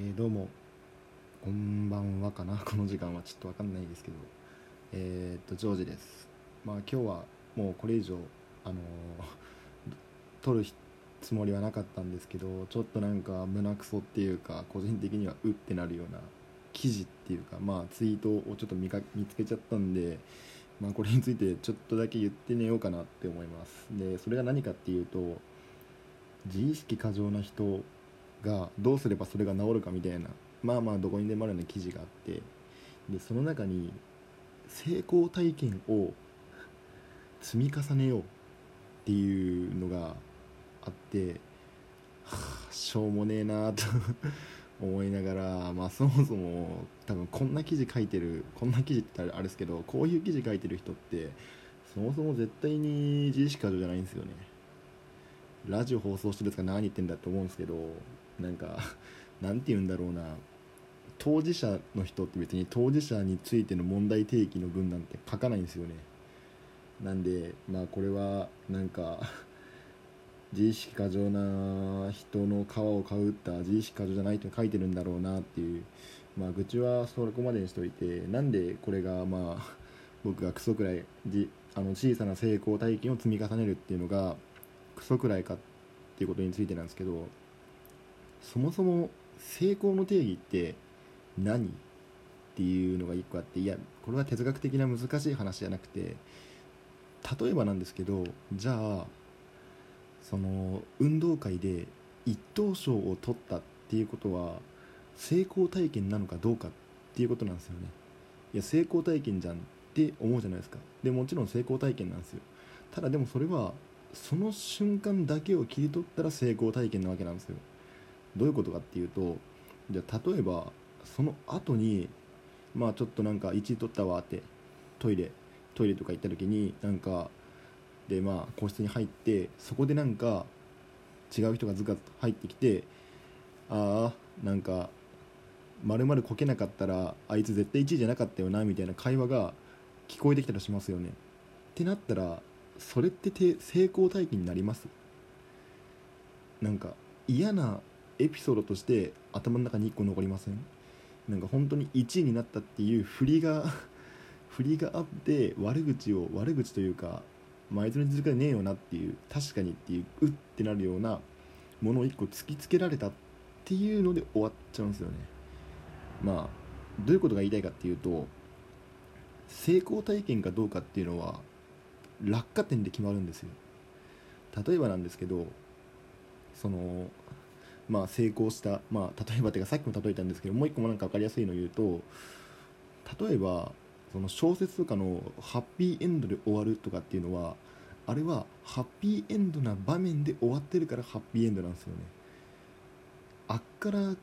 えー、どうも。こんばんはかな。この時間はちょっとわかんないですけど。えー、っとジョージです。まあ今日はもうこれ以上あのー、撮るつもりはなかったんですけどちょっとなんか胸くそっていうか個人的にはうってなるような記事っていうかまあツイートをちょっと見か見つけちゃったんでまあこれについてちょっとだけ言って寝ようかなって思います。でそれが何かっていうと自意識過剰な人がどうすればそれが治るかみたいなまあまあどこにでもあるような記事があってでその中に成功体験を積み重ねようっていうのがあって、はあ、しょうもねえなと 思いながら、まあ、そもそも多分こんな記事書いてるこんな記事ってあれですけどこういう記事書いてる人ってそもそも絶対に自意識過剰じゃないんですよね。ラジオ放送してるやつが何言ってんだと思うんですけどなんか なんて言うんだろうな。当事者の人って別に当事者についての問題提起の文なんて書かないんですよね。なんでまあこれはなんか 自意識過剰な人の皮をかぶった自意識過剰じゃないと書いてるんだろうなっていう。まあ愚痴はそこまでにしておいてなんでこれがまあ 僕がクソくらいじあの小さな成功体験を積み重ねるっていうのがクソくらいかっていうことについてなんですけどそもそも成功の定義って何っていうのが一個あっていやこれは哲学的な難しい話じゃなくて例えばなんですけどじゃあその運動会で一等賞を取ったっていうことは成功体験なのかどうかっていうことなんですよね。いや成功体験じゃんって思うじゃないですか。でもちろん成功体験なんですよ。ただでもそれはその瞬間だけを切り取ったら成功体験なわけなんですよ。どういうことかっていうとじゃあ例えばその後にまあちょっとなんか1位取ったわってトイレトイレとか行った時になんかでまあ個室に入ってそこでなんか違う人がずかずと入ってきてああなんかまるまるこけなかったらあいつ絶対1位じゃなかったよなみたいな会話が聞こえてきたりしますよね。ってなったらそれって成功体験になります？なんか嫌なエピソードとして頭の中に1個残りません？なんか本当に1位になったっていう振りが 振りがあって悪口を悪口というか、まあ、いつの実力ねえよなっていう確かにっていううってなるようなものを1個突きつけられたっていうので終わっちゃうんですよね。まあどういうことが言いたいかっていうと成功体験かどうかっていうのは落下点で決まるんですよ。例えばなんですけどそのまあ、成功した、まあ、例えばというかさっきも例えたんですけどもう一個もなんか分かりやすいのを言うと例えばその小説とかのハッピーエンドで終わるとかっていうのはあれはハッピーエンドな場面で終わってるからハッピーエンドなんですよね。あっから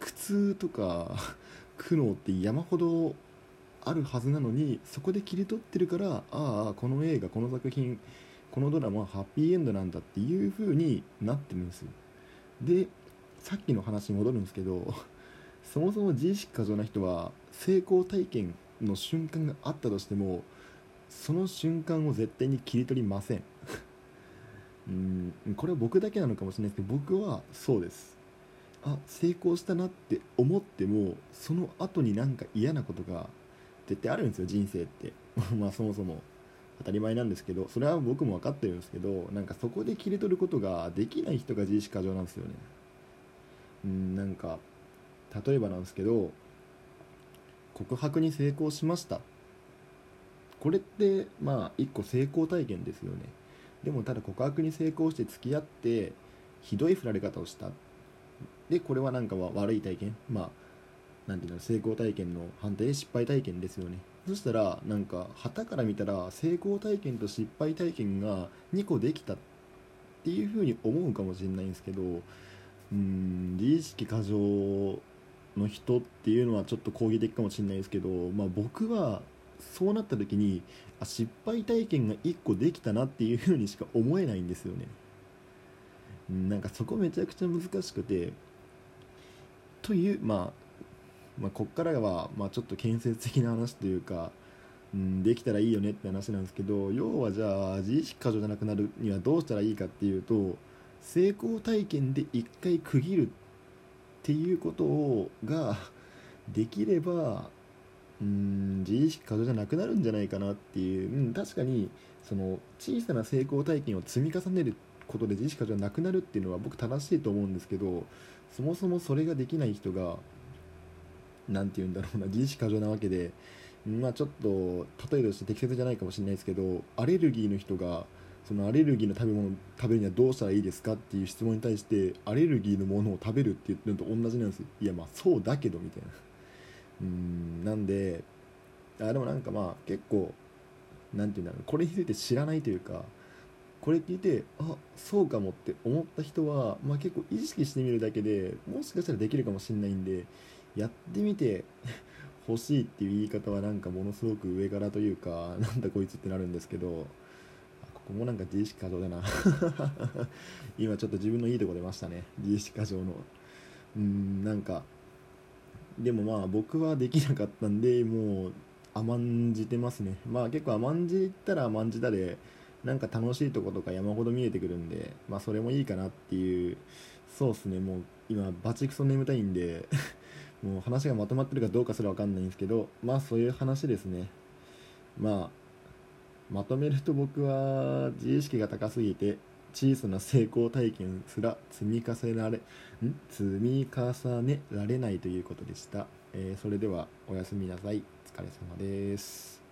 苦痛とか 苦悩って山ほどあるはずなのにそこで切り取ってるからああこの映画この作品このドラマはハッピーエンドなんだっていう風になってるんですよ。でさっきの話に戻るんですけど そもそも自意識過剰な人は成功体験の瞬間があったとしてもその瞬間を絶対に切り取りません。うんこれは僕だけなのかもしれないですけど僕はそうです。あ成功したなって思ってもその後になんか嫌なことが絶対あるんですよ人生って。まあそもそも。当たり前なんですけどそれは僕も分かってるんですけどなんかそこで切り取ることができない人が自意識過剰なんですよね。なんか例えばなんですけど告白に成功しました。これってまあ一個成功体験ですよね。でもただ告白に成功して付き合ってひどい振られ方をした。でこれはなんか悪い体験。まあなんていうの成功体験の反対で失敗体験ですよね。そしたらなんか旗から見たら成功体験と失敗体験が2個できたっていうふうに思うかもしれないんですけどうん自意識過剰の人っていうのはちょっと攻撃的かもしれないですけど、まあ、僕はそうなった時にあ失敗体験が1個できたなっていうふうにしか思えないんですよね。なんかそこめちゃくちゃ難しくてという、まあ、まあこっからは、まあ、ちょっと建設的な話というか、うん、できたらいいよねって話なんですけど要はじゃあ自意識過剰じゃなくなるにはどうしたらいいかっていうと成功体験で1回区切るっていうことをができればうん自意識過剰じゃなくなるんじゃないかなっていう、うん、確かにその小さな成功体験を積み重ねることで自意識過剰がなくなるっていうのは僕正しいと思うんですけどそもそもそれができない人が何て言うんだろうな自意識過剰なわけでまあちょっと例えとして適切じゃないかもしれないですけどアレルギーの人がそのアレルギーの食べ物を食べるにはどうしたらいいですかっていう質問に対してアレルギーのものを食べるって言ってるのと同じなんですいやまあそうだけどみたいな。うんなんであでもなんかまあ結構なんていうんだろう。これについて知らないというかこれ聞いてあそうかもって思った人は、まあ、結構意識してみるだけでもしかしたらできるかもしれないんでやってみて 欲しいっていう言い方はなんかものすごく上からというかなんだこいつってなるんですけど。ここもなんか自意識過剰だな。今ちょっと自分のいいとこ出ましたね。自意識過剰の。うーんなんかでもまあ僕はできなかったんでもう甘んじてますね。まあ結構甘んじったら甘んじたでなんか楽しいとことか山ほど見えてくるんでまあそれもいいかなっていう。そうっすね。もう今バチクソ眠たいんで もう話がまとまってるかどうかすら分かんないんですけどまあそういう話ですね。まあまとめると僕は自意識が高すぎて小さな成功体験すら積み重ねられん？積み重ねられないということでした、えー、それではおやすみなさい。お疲れ様です。